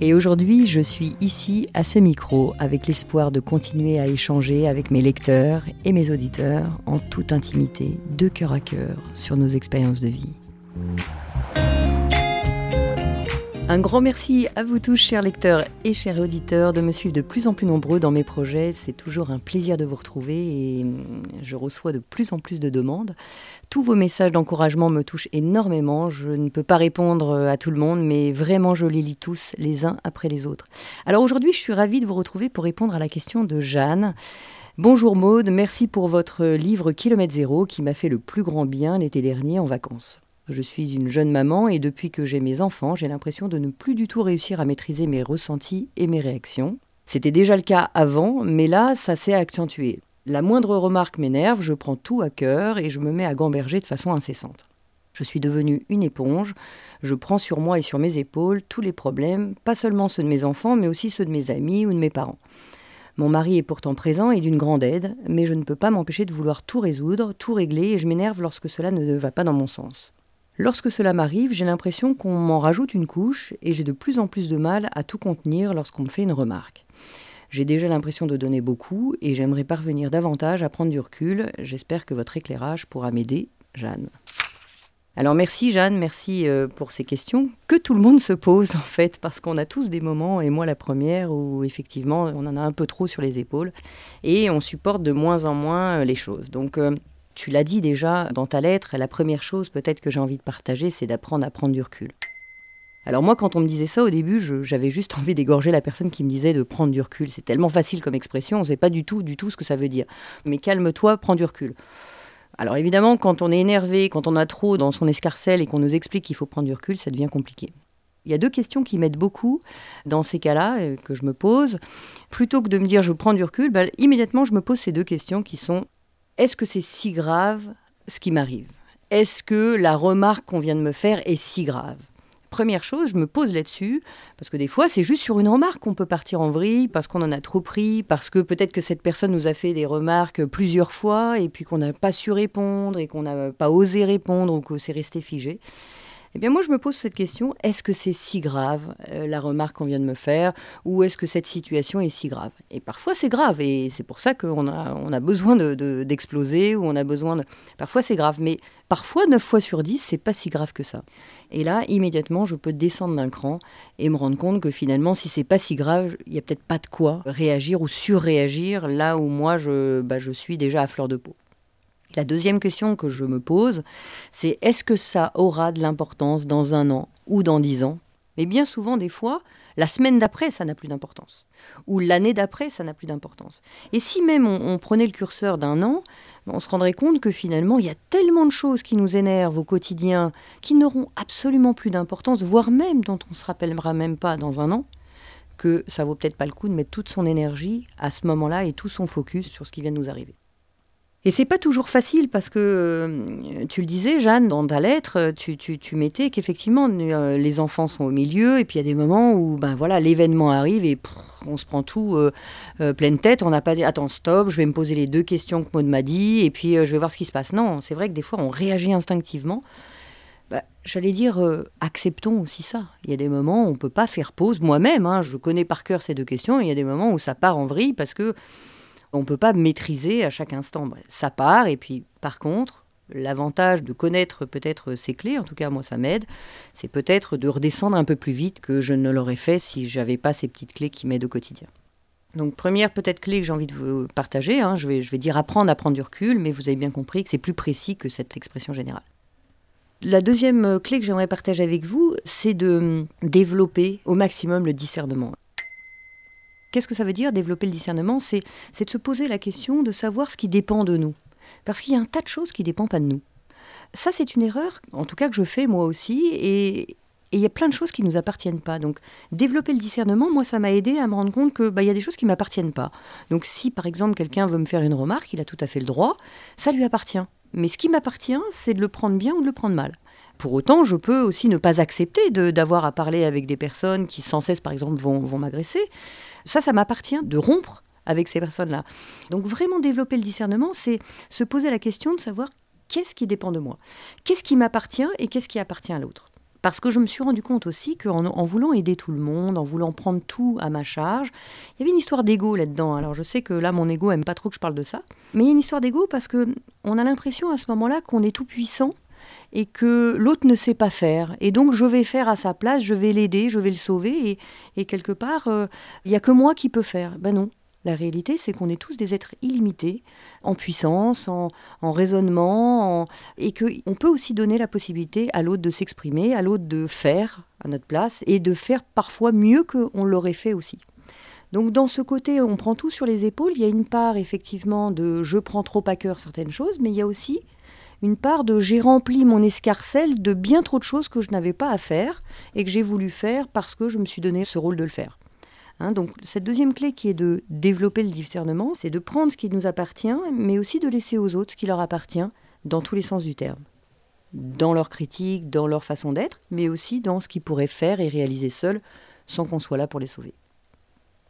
Et aujourd'hui, je suis ici à ce micro avec l'espoir de continuer à échanger avec mes lecteurs et mes auditeurs en toute intimité, de cœur à cœur, sur nos expériences de vie. Un grand merci à vous tous, chers lecteurs et chers auditeurs, de me suivre de plus en plus nombreux dans mes projets. C'est toujours un plaisir de vous retrouver et hum, je reçois de plus en plus de demandes. Tous vos messages d'encouragement me touchent énormément. Je ne peux pas répondre euh, à tout le monde, mais vraiment, je les lis tous les uns après les autres. Alors aujourd'hui, je suis ravie de vous retrouver pour répondre à la question de Jeanne. Bonjour Maude, merci pour votre livre Kilomètre Zéro qui m'a fait le plus grand bien l'été dernier en vacances. Je suis une jeune maman et depuis que j'ai mes enfants, j'ai l'impression de ne plus du tout réussir à maîtriser mes ressentis et mes réactions. C'était déjà le cas avant, mais là, ça s'est accentué. La moindre remarque m'énerve, je prends tout à cœur et je me mets à gamberger de façon incessante. Je suis devenue une éponge, je prends sur moi et sur mes épaules tous les problèmes, pas seulement ceux de mes enfants, mais aussi ceux de mes amis ou de mes parents. Mon mari est pourtant présent et d'une grande aide, mais je ne peux pas m'empêcher de vouloir tout résoudre, tout régler, et je m'énerve lorsque cela ne va pas dans mon sens. Lorsque cela m'arrive, j'ai l'impression qu'on m'en rajoute une couche et j'ai de plus en plus de mal à tout contenir lorsqu'on me fait une remarque. J'ai déjà l'impression de donner beaucoup et j'aimerais parvenir davantage à prendre du recul. J'espère que votre éclairage pourra m'aider, Jeanne. Alors merci Jeanne, merci euh, pour ces questions que tout le monde se pose en fait, parce qu'on a tous des moments, et moi la première, où effectivement on en a un peu trop sur les épaules, et on supporte de moins en moins euh, les choses. Donc euh, tu l'as dit déjà dans ta lettre, la première chose peut-être que j'ai envie de partager, c'est d'apprendre à prendre du recul. Alors moi, quand on me disait ça au début, j'avais juste envie d'égorger la personne qui me disait de prendre du recul. C'est tellement facile comme expression, on ne sait pas du tout, du tout ce que ça veut dire. Mais calme-toi, prends du recul. Alors évidemment, quand on est énervé, quand on a trop dans son escarcelle et qu'on nous explique qu'il faut prendre du recul, ça devient compliqué. Il y a deux questions qui m'aident beaucoup dans ces cas-là, euh, que je me pose. Plutôt que de me dire je prends du recul, bah, immédiatement je me pose ces deux questions qui sont est-ce que c'est si grave ce qui m'arrive? Est-ce que la remarque qu'on vient de me faire est si grave? Première chose, je me pose là-dessus, parce que des fois, c'est juste sur une remarque qu'on peut partir en vrille, parce qu'on en a trop pris, parce que peut-être que cette personne nous a fait des remarques plusieurs fois, et puis qu'on n'a pas su répondre, et qu'on n'a pas osé répondre, ou que c'est resté figé. Eh bien moi je me pose cette question, est-ce que c'est si grave euh, la remarque qu'on vient de me faire ou est-ce que cette situation est si grave? Et parfois c'est grave et c'est pour ça qu'on a, a besoin d'exploser de, ou on a besoin de... Parfois c'est grave, mais parfois 9 fois sur 10 c'est pas si grave que ça. Et là immédiatement je peux descendre d'un cran et me rendre compte que finalement si c'est pas si grave, il y a peut-être pas de quoi réagir ou surréagir là où moi je, bah, je suis déjà à fleur de peau. La deuxième question que je me pose, c'est est-ce que ça aura de l'importance dans un an ou dans dix ans? Mais bien souvent, des fois, la semaine d'après, ça n'a plus d'importance. Ou l'année d'après, ça n'a plus d'importance. Et si même on, prenait le curseur d'un an, on se rendrait compte que finalement, il y a tellement de choses qui nous énervent au quotidien, qui n'auront absolument plus d'importance, voire même dont on ne se rappellera même pas dans un an, que ça vaut peut-être pas le coup de mettre toute son énergie à ce moment-là et tout son focus sur ce qui vient de nous arriver. Et c'est pas toujours facile parce que euh, tu le disais, Jeanne, dans ta lettre, tu, tu, mettais qu'effectivement euh, les enfants sont au milieu et puis il y a des moments où ben voilà l'événement arrive et on se prend tout euh, pleine tête. On n'a pas dit attends stop, je vais me poser les deux questions que Maud m'a dit et puis je vais voir ce qui se passe. Non, c'est vrai que des fois on réagit instinctivement. Bah, j'allais dire, acceptons aussi ça. Il y a des moments où on ne peut pas faire pause. Moi-même, hein, je connais par cœur ces deux questions. il y a des moments où ça part en vrille parce que on ne peut pas maîtriser à chaque instant. Ça part, et puis par contre, l'avantage de connaître peut-être ces clés, en tout cas moi ça m'aide, c'est peut-être de redescendre un peu plus vite que je ne l'aurais fait si j'avais pas ces petites clés qui m'aident au quotidien. Donc première peut-être clé que j'ai envie de vous partager, hein, je, vais, je vais dire apprendre à prendre du recul, mais vous avez bien compris que c'est plus précis que cette expression générale. La deuxième clé que j'aimerais partager avec vous, c'est de développer au maximum le discernement. Qu'est-ce que ça veut dire développer le discernement? C'est de se poser la question de savoir ce qui dépend de nous. Parce qu'il y a un tas de choses qui ne dépendent pas de nous. Ça, c'est une erreur, en tout cas que je fais moi aussi, et, il y a plein de choses qui ne nous appartiennent pas. Donc, développer le discernement, moi, ça m'a aidé à me rendre compte que bah, y a des choses qui ne m'appartiennent pas. Donc, si par exemple quelqu'un veut me faire une remarque, il a tout à fait le droit, ça lui appartient. Mais ce qui m'appartient, c'est de le prendre bien ou de le prendre mal. Pour autant, je peux aussi ne pas accepter d'avoir à parler avec des personnes qui sans cesse, par exemple, vont, vont m'agresser. Ça, ça m'appartient de rompre avec ces personnes-là. Donc vraiment développer le discernement, c'est se poser la question de savoir qu'est-ce qui dépend de moi, qu'est-ce qui m'appartient et qu'est-ce qui appartient à l'autre. Parce que je me suis rendu compte aussi qu'en en voulant aider tout le monde, en voulant prendre tout à ma charge, il y avait une histoire d'ego là-dedans. Alors je sais que là, mon ego aime pas trop que je parle de ça, mais il y a une histoire d'ego parce que on a l'impression à ce moment-là qu'on est tout puissant et que l'autre ne sait pas faire. Et donc je vais faire à sa place, je vais l'aider, je vais le sauver, et, quelque part, euh, il n'y a que moi qui peux faire. Ben non. La réalité, c'est qu'on est tous des êtres illimités, en puissance, en, raisonnement, et qu'on peut aussi donner la possibilité à l'autre de s'exprimer, à l'autre de faire à notre place, et de faire parfois mieux qu'on l'aurait fait aussi. Donc dans ce côté, on prend tout sur les épaules. Il y a une part effectivement de je prends trop à cœur certaines choses, mais il y a aussi une part de j'ai rempli mon escarcelle de bien trop de choses que je n'avais pas à faire et que j'ai voulu faire parce que je me suis donné ce rôle de le faire. Hein, donc cette deuxième clé qui est de développer le discernement, c'est de prendre ce qui nous appartient, mais aussi de laisser aux autres ce qui leur appartient dans tous les sens du terme. Dans leur critique, dans leur façon d'être, mais aussi dans ce qu'ils pourraient faire et réaliser seuls sans qu'on soit là pour les sauver.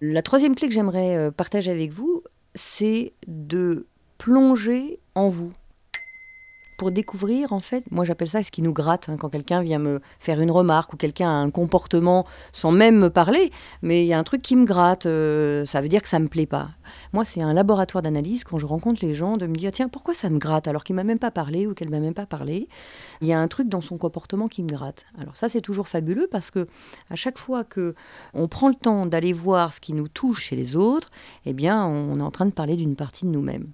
La troisième clé que j'aimerais euh, partager avec vous, c'est de plonger en vous, pour découvrir, en fait, moi j'appelle ça ce qui nous gratte, hein, quand quelqu'un vient me faire une remarque ou quelqu'un a un comportement sans même me parler, mais il y a un truc qui me gratte, euh, ça veut dire que ça me plaît pas. Moi, c'est un laboratoire d'analyse quand je rencontre les gens de me dire tiens, pourquoi ça me gratte alors qu'il m'a même pas parlé ou qu'elle m'a même pas parlé? Il y a un truc dans son comportement qui me gratte. Alors ça, c'est toujours fabuleux parce que à chaque fois que on prend le temps d'aller voir ce qui nous touche chez les autres, eh bien, on est en train de parler d'une partie de nous-mêmes.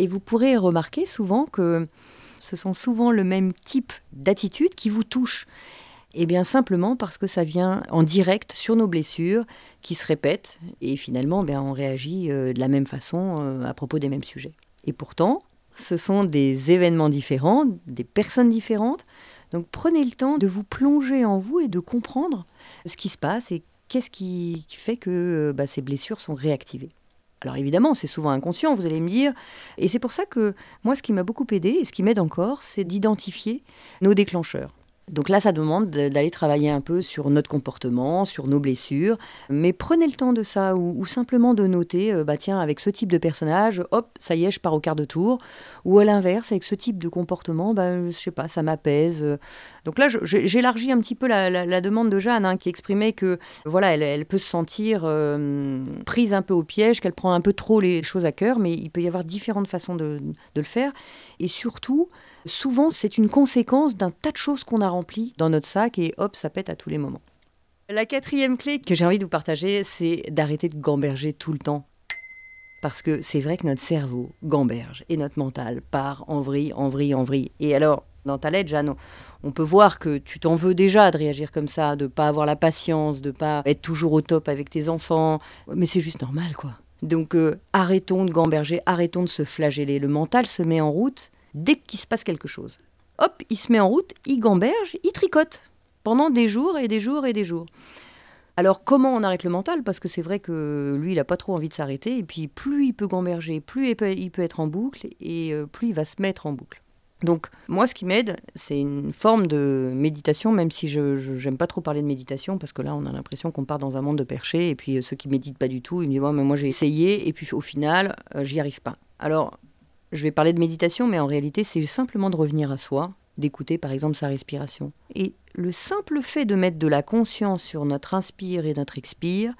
Et vous pourrez remarquer souvent que ce sont souvent le même type d'attitude qui vous touche. Eh bien simplement parce que ça vient en direct sur nos blessures qui se répètent et finalement ben, on réagit euh, de la même façon euh, à propos des mêmes sujets. Et pourtant, ce sont des événements différents, des personnes différentes. Donc prenez le temps de vous plonger en vous et de comprendre ce qui se passe et qu'est-ce qui fait que euh, bah, ces blessures sont réactivées. Alors évidemment, c'est souvent inconscient, vous allez me dire. Et c'est pour ça que moi, ce qui m'a beaucoup aidé et ce qui m'aide encore, c'est d'identifier nos déclencheurs. Donc là, ça demande d'aller travailler un peu sur notre comportement, sur nos blessures. Mais prenez le temps de ça ou, simplement de noter, euh, bah tiens, avec ce type de personnage, hop, ça y est, je pars au quart de tour. Ou à l'inverse, avec ce type de comportement, bah, je sais pas, ça m'apaise. Donc là, j'élargis un petit peu la, demande de Jeanne, hein, qui exprimait que voilà, elle, peut se sentir euh, prise un peu au piège, qu'elle prend un peu trop les choses à cœur, mais il peut y avoir différentes façons de, de le faire. Et surtout, souvent, c'est une conséquence d'un tas de choses qu'on a dans notre sac et hop, ça pète à tous les moments. La quatrième clé que j'ai envie de vous partager, c'est d'arrêter de gamberger tout le temps. Parce que c'est vrai que notre cerveau gamberge et notre mental part en vrille, en vrille, en vrille. Et alors, dans ta lettre, Jeanne, on peut voir que tu t'en veux déjà de réagir comme ça, de pas avoir la patience, de pas être toujours au top avec tes enfants. Mais c'est juste normal, quoi. Donc euh, arrêtons de gamberger, arrêtons de se flageller. Le mental se met en route dès qu'il se passe quelque chose. Hop, il se met en route, il gamberge, il tricote pendant des jours et des jours et des jours. Alors comment on arrête le mental? Parce que c'est vrai que lui, il n'a pas trop envie de s'arrêter. Et puis plus il peut gamberger, plus il peut, être en boucle et euh, plus il va se mettre en boucle. Donc moi, ce qui m'aide, c'est une forme de méditation, même si je n'aime pas trop parler de méditation, parce que là, on a l'impression qu'on part dans un monde de perchés, et puis euh, ceux qui méditent pas du tout, ils me disent mais moi j'ai essayé, et puis au final, euh, j'y arrive pas. Alors je vais parler de méditation, mais en réalité, c'est simplement de revenir à soi, d'écouter par exemple sa respiration. Et le simple fait de mettre de la conscience sur notre inspire et notre expire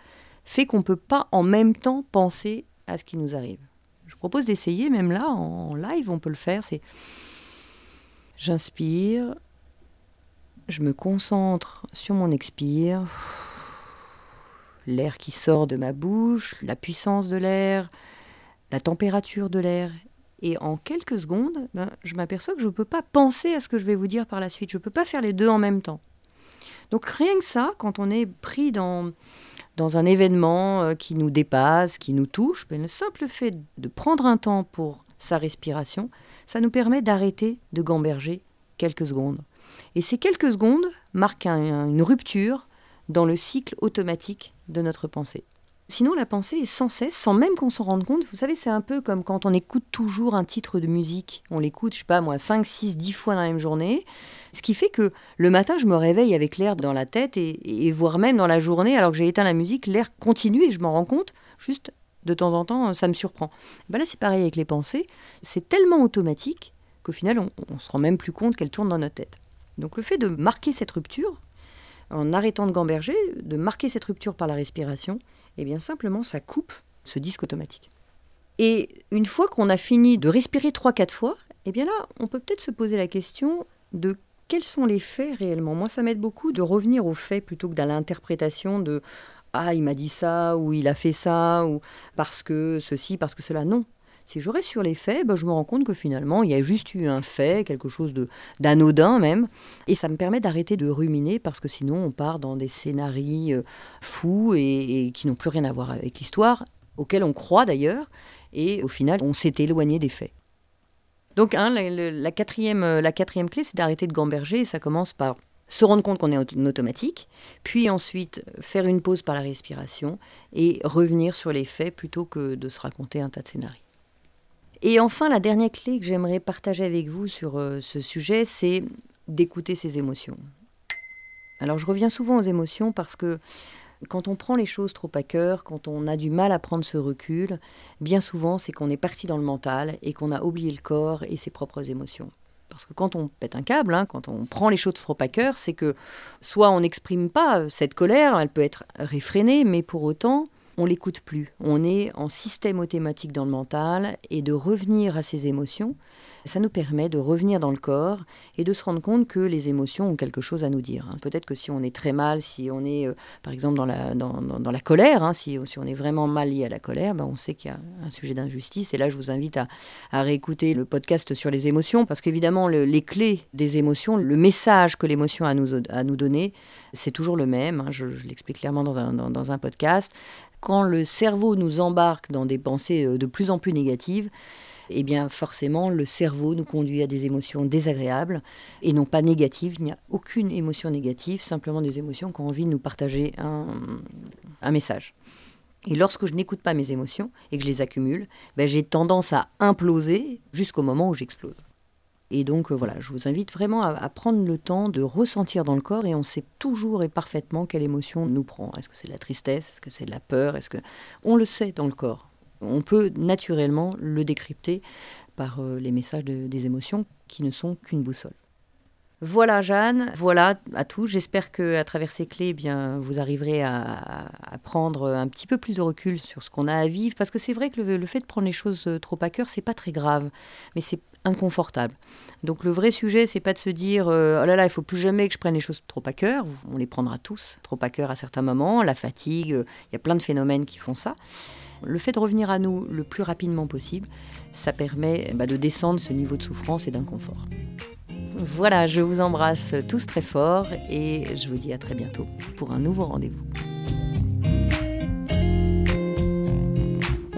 fait qu'on ne peut pas en même temps penser à ce qui nous arrive. Je propose d'essayer, même là, en live, on peut le faire. C'est j'inspire, je me concentre sur mon expire, l'air qui sort de ma bouche, la puissance de l'air, la température de l'air, et en quelques secondes, ben, je m'aperçois que je ne peux pas penser à ce que je vais vous dire par la suite. Je ne peux pas faire les deux en même temps. Donc rien que ça, quand on est pris dans, un événement euh, qui nous dépasse, qui nous touche, ben, le simple fait de prendre un temps pour sa respiration, ça nous permet d'arrêter de gamberger quelques secondes. Et ces quelques secondes marquent une rupture dans le cycle automatique de notre pensée. Sinon, la pensée est sans cesse, sans même qu'on s'en rende compte. Vous savez, c'est un peu comme quand on écoute toujours un titre de musique. On l'écoute, je sais pas moi, 5, 6, 10 fois dans la même journée. Ce qui fait que le matin, je me réveille avec l'air dans la tête et, voire même dans la journée, alors que j'ai éteint la musique, l'air continue et je m'en rends compte juste de temps en temps, ça me surprend. Ben là, c'est pareil avec les pensées. C'est tellement automatique qu'au final, on ne se rend même plus compte qu'elles tournent dans notre tête. Donc le fait de marquer cette rupture, en arrêtant de gamberger, de marquer cette rupture par la respiration, eh bien simplement ça coupe ce disque automatique. Et une fois qu'on a fini de respirer 3-4 fois, eh bien là, on peut peut-être se poser la question de quels sont les faits réellement. Moi, ça m'aide beaucoup de revenir aux faits plutôt que dans l'interprétation de ah, il m'a dit ça, ou il a fait ça, ou parce que ceci, parce que cela. Non. Si je reste sur les faits, ben, je me rends compte que finalement, il y a juste eu un fait, quelque chose d'anodin même, et ça me permet d'arrêter de ruminer parce que sinon on part dans des scénarios euh, fous et, qui n'ont plus rien à voir avec l'histoire, auxquels on croit d'ailleurs, et au final, on s'est éloigné des faits. Donc, hein, la, quatrième, euh, la quatrième clé, c'est d'arrêter de gamberger, ça commence par se rendre compte qu'on est en automatique, puis ensuite faire une pause par la respiration et revenir sur les faits plutôt que de se raconter un tas de scénarios. Et enfin, la dernière clé que j'aimerais partager avec vous sur euh, ce sujet, c'est d'écouter ses émotions. Alors je reviens souvent aux émotions parce que quand on prend les choses trop à cœur, quand on a du mal à prendre ce recul, bien souvent c'est qu'on est parti dans le mental et qu'on a oublié le corps et ses propres émotions. Parce que quand on pète un câble, hein, quand on prend les choses trop à cœur, c'est que soit on n'exprime pas cette colère, elle peut être réfrénée, mais pour autant, on l'écoute plus. On est en système automatique dans le mental et de revenir à ses émotions, ça nous permet de revenir dans le corps et de se rendre compte que les émotions ont quelque chose à nous dire. Hein. Peut-être que si on est très mal, si on est euh, par exemple dans la, dans, la colère, hein, si, si, on est vraiment mal lié à la colère, ben on sait qu'il y a un sujet d'injustice. Et là, je vous invite à, réécouter le podcast sur les émotions parce qu'évidemment, les clés des émotions, le message que l'émotion a à nous, à nous donner, c'est toujours le même. Hein. je, l'explique clairement dans dans un podcast quand le cerveau nous embarque dans des pensées euh, de plus en plus négatives, eh bien forcément le cerveau nous conduit à des émotions désagréables et non pas négatives. Il n'y a aucune émotion négative, simplement des émotions qui ont envie de nous partager un, message. Et lorsque je n'écoute pas mes émotions et que je les accumule, ben, j'ai tendance à imploser jusqu'au moment où j'explose. Et donc euh, voilà, je vous invite vraiment à, prendre le temps de ressentir dans le corps et on sait toujours et parfaitement quelle émotion nous prend. Est-ce que c'est de la tristesse Est-ce que c'est de la peur Est-ce que on le sait dans le corps On peut naturellement le décrypter par euh, les messages des émotions qui ne sont qu'une boussole. Voilà Jeanne, voilà à tout. J'espère que à travers ces clés, eh bien, vous arriverez à, prendre un petit peu plus de recul sur ce qu'on a à vivre, parce que c'est vrai que le, fait de prendre les choses euh, trop à cœur, c'est pas très grave, mais c'est inconfortable. Donc le vrai sujet, c'est pas de se dire euh, oh là là, il faut plus jamais que je prenne les choses trop à cœur. On les prendra tous trop à cœur à certains moments, la fatigue, euh, il y a plein de phénomènes qui font ça. Le fait de revenir à nous le plus rapidement possible, ça permet bah, de descendre ce niveau de souffrance et d'inconfort. Voilà, je vous embrasse tous très fort et je vous dis à très bientôt pour un nouveau rendez-vous.